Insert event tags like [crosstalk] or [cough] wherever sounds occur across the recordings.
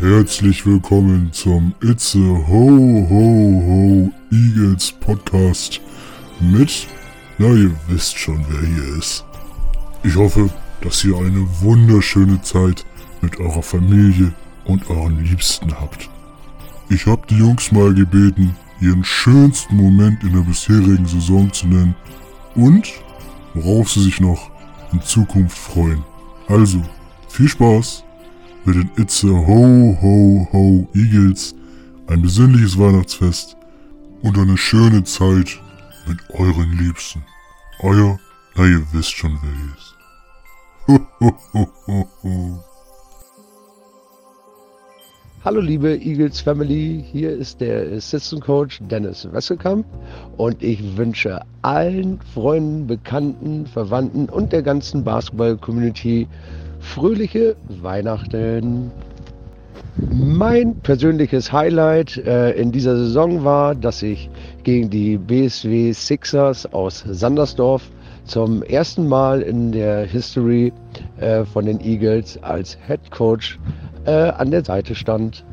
Herzlich willkommen zum It's a Ho Ho Ho Eagles Podcast mit, na ihr wisst schon wer hier ist. Ich hoffe, dass ihr eine wunderschöne Zeit mit eurer Familie und euren Liebsten habt. Ich hab die Jungs mal gebeten, ihren schönsten Moment in der bisherigen Saison zu nennen und worauf sie sich noch in Zukunft freuen. Also, viel Spaß mit den It's a Ho Ho Ho Eagles, ein besinnliches Weihnachtsfest und eine schöne Zeit mit euren Liebsten. Euer, na ihr wisst schon ist. Ho, ho, ho, ho, ho. Hallo liebe Eagles Family, hier ist der Assistant Coach Dennis Wesselkamp und ich wünsche allen Freunden, Bekannten, Verwandten und der ganzen Basketball-Community fröhliche Weihnachten. Mein persönliches Highlight äh, in dieser Saison war, dass ich gegen die BSW Sixers aus Sandersdorf zum ersten Mal in der History äh, von den Eagles als Head Coach äh, an der Seite stand.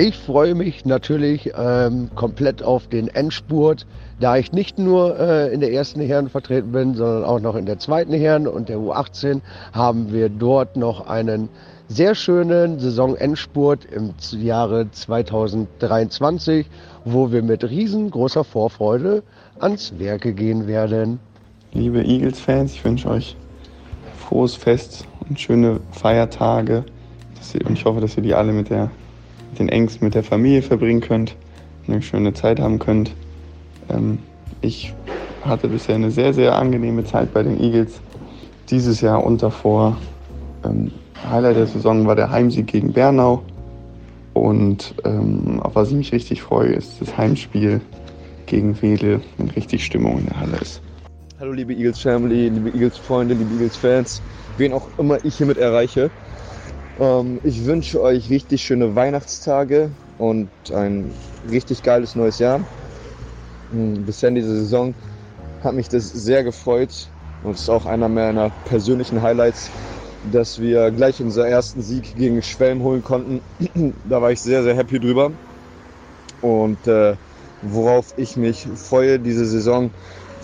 Ich freue mich natürlich ähm, komplett auf den Endspurt, da ich nicht nur äh, in der ersten Herren vertreten bin, sondern auch noch in der zweiten Herren und der U18 haben wir dort noch einen sehr schönen Saisonendspurt im Jahre 2023, wo wir mit riesengroßer Vorfreude ans Werke gehen werden. Liebe Eagles-Fans, ich wünsche euch frohes Fest und schöne Feiertage. Und ich hoffe, dass ihr die alle mit, der, mit den Ängsten, mit der Familie verbringen könnt, eine schöne Zeit haben könnt. Ähm, ich hatte bisher eine sehr, sehr angenehme Zeit bei den Eagles. Dieses Jahr und davor. Ähm, Highlight der Saison war der Heimsieg gegen Bernau. Und ähm, auf was ich mich richtig freue, ist das Heimspiel gegen Wedel, wenn richtig Stimmung in der Halle ist. Hallo liebe Eagles Family, liebe Eagles Freunde, liebe Eagles Fans, wen auch immer ich hiermit erreiche. Ähm, ich wünsche euch richtig schöne Weihnachtstage und ein richtig geiles neues Jahr. Hm, bisher in dieser Saison hat mich das sehr gefreut und ist auch einer meiner persönlichen Highlights, dass wir gleich unseren ersten Sieg gegen Schwelm holen konnten. [clears throat] da war ich sehr, sehr happy drüber. Und äh, worauf ich mich freue diese Saison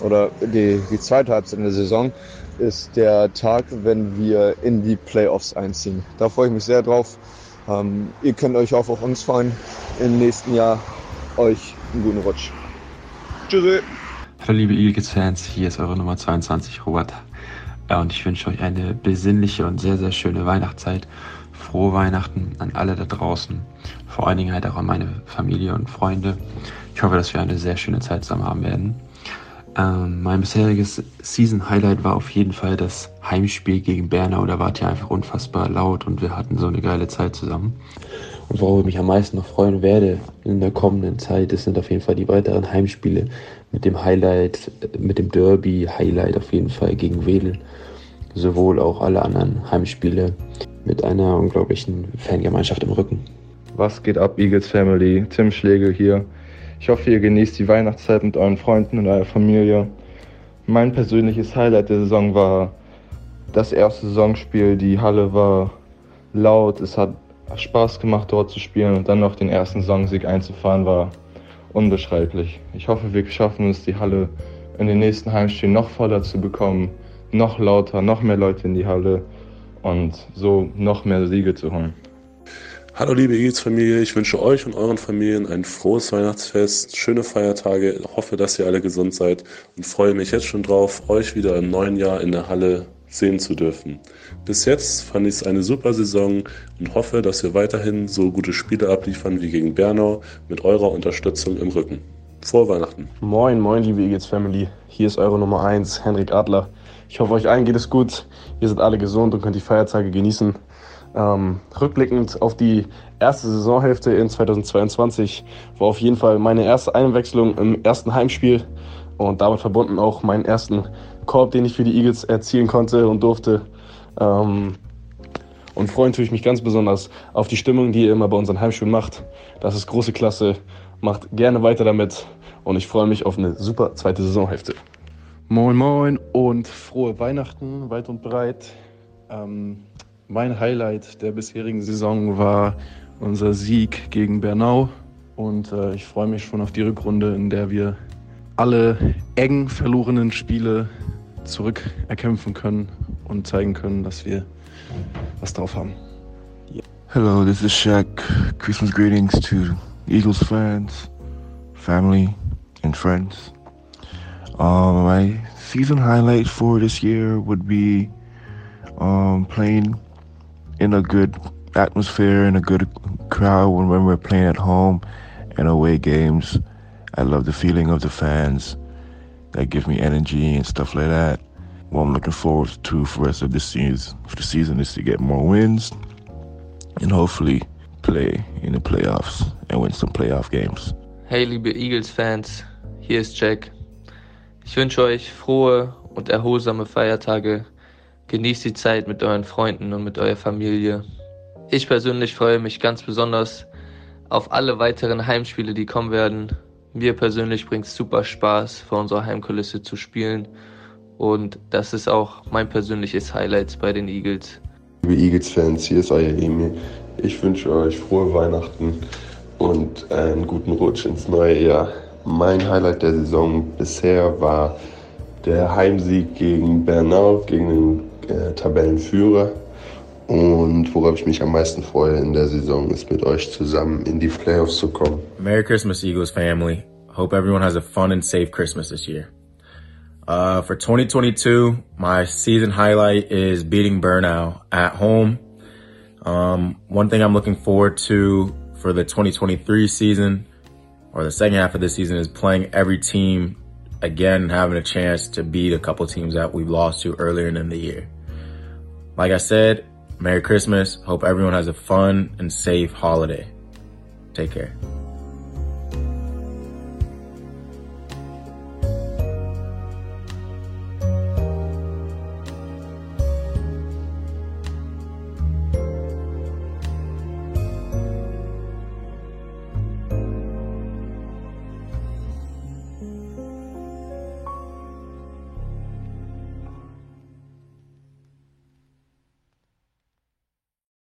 oder die, die zweite Halbzeit in der Saison, ist der Tag, wenn wir in die Playoffs einziehen. Da freue ich mich sehr drauf. Ähm, ihr könnt euch auch auf uns freuen. Im nächsten Jahr euch einen guten Rutsch. Tschüssi. Hallo liebe Eagles-Fans, hier ist eure Nummer 22, Robert. Und ich wünsche euch eine besinnliche und sehr, sehr schöne Weihnachtszeit. Frohe Weihnachten an alle da draußen. Vor allen Dingen halt auch an meine Familie und Freunde. Ich hoffe, dass wir eine sehr schöne Zeit zusammen haben werden. Ähm, mein bisheriges Season-Highlight war auf jeden Fall das Heimspiel gegen Bernau. Da war es ja einfach unfassbar laut und wir hatten so eine geile Zeit zusammen. Und worauf ich mich am meisten noch freuen werde in der kommenden Zeit, das sind auf jeden Fall die weiteren Heimspiele mit dem Highlight, mit dem Derby-Highlight auf jeden Fall gegen Wedel. Sowohl auch alle anderen Heimspiele mit einer unglaublichen Fangemeinschaft im Rücken. Was geht ab, Eagles Family? Tim Schlegel hier. Ich hoffe, ihr genießt die Weihnachtszeit mit euren Freunden und eurer Familie. Mein persönliches Highlight der Saison war das erste Saisonspiel. Die Halle war laut, es hat Spaß gemacht, dort zu spielen und dann noch den ersten Saisonsieg einzufahren, war unbeschreiblich. Ich hoffe, wir schaffen es, die Halle in den nächsten Heimspielen noch voller zu bekommen, noch lauter, noch mehr Leute in die Halle und so noch mehr Siege zu holen. Hallo liebe Eagles-Familie, ich wünsche euch und euren Familien ein frohes Weihnachtsfest, schöne Feiertage, hoffe, dass ihr alle gesund seid und freue mich jetzt schon drauf, euch wieder im neuen Jahr in der Halle sehen zu dürfen. Bis jetzt fand ich es eine super Saison und hoffe, dass wir weiterhin so gute Spiele abliefern wie gegen Bernau mit eurer Unterstützung im Rücken. Frohe Weihnachten. Moin, moin, liebe Eagles Family. Hier ist eure Nummer 1, Henrik Adler. Ich hoffe, euch allen geht es gut. Ihr seid alle gesund und könnt die Feiertage genießen. Ähm, rückblickend auf die erste Saisonhälfte in 2022 war auf jeden Fall meine erste Einwechslung im ersten Heimspiel und damit verbunden auch meinen ersten Korb, den ich für die Eagles erzielen konnte und durfte. Ähm, und freuen tue ich mich ganz besonders auf die Stimmung, die ihr immer bei unseren Heimspielen macht. Das ist große Klasse. Macht gerne weiter damit und ich freue mich auf eine super zweite Saisonhälfte. Moin Moin und frohe Weihnachten weit und breit. Ähm, mein Highlight der bisherigen Saison war unser Sieg gegen Bernau. Und äh, ich freue mich schon auf die Rückrunde, in der wir alle eng verlorenen Spiele zurück erkämpfen können und zeigen können, dass wir was drauf haben. Hello, this is Shaq. Christmas greetings to Eagles fans, family, and friends. Um, my season highlight for this year would be um, playing in a good atmosphere and a good crowd when, when we're playing at home and away games. I love the feeling of the fans that give me energy and stuff like that. What I'm looking forward to for the rest of this season, for the season is to get more wins and hopefully play in the playoffs and win some playoff games. Hey liebe Eagles-Fans, hier ist Jack. Ich wünsche euch frohe und erholsame Feiertage. Genießt die Zeit mit euren Freunden und mit eurer Familie. Ich persönlich freue mich ganz besonders auf alle weiteren Heimspiele, die kommen werden. Mir persönlich bringt es super Spaß, vor unserer Heimkulisse zu spielen. Und das ist auch mein persönliches Highlight bei den Eagles. Liebe Eagles-Fans, hier ist euer Emil. Ich wünsche euch frohe Weihnachten und einen guten Rutsch ins neue Jahr. Mein Highlight der Saison bisher war der Heimsieg gegen Bernau, gegen den äh, Tabellenführer. Und worauf ich mich am meisten freue in der Saison, ist mit euch zusammen in die Playoffs zu kommen. Merry Christmas, Eagles family. Hope everyone has a fun and safe Christmas this year. Uh, for 2022, my season highlight is beating Burnout at home. Um, one thing I'm looking forward to for the 2023 season or the second half of the season is playing every team again, having a chance to beat a couple teams that we've lost to earlier in the year. Like I said, Merry Christmas. Hope everyone has a fun and safe holiday. Take care.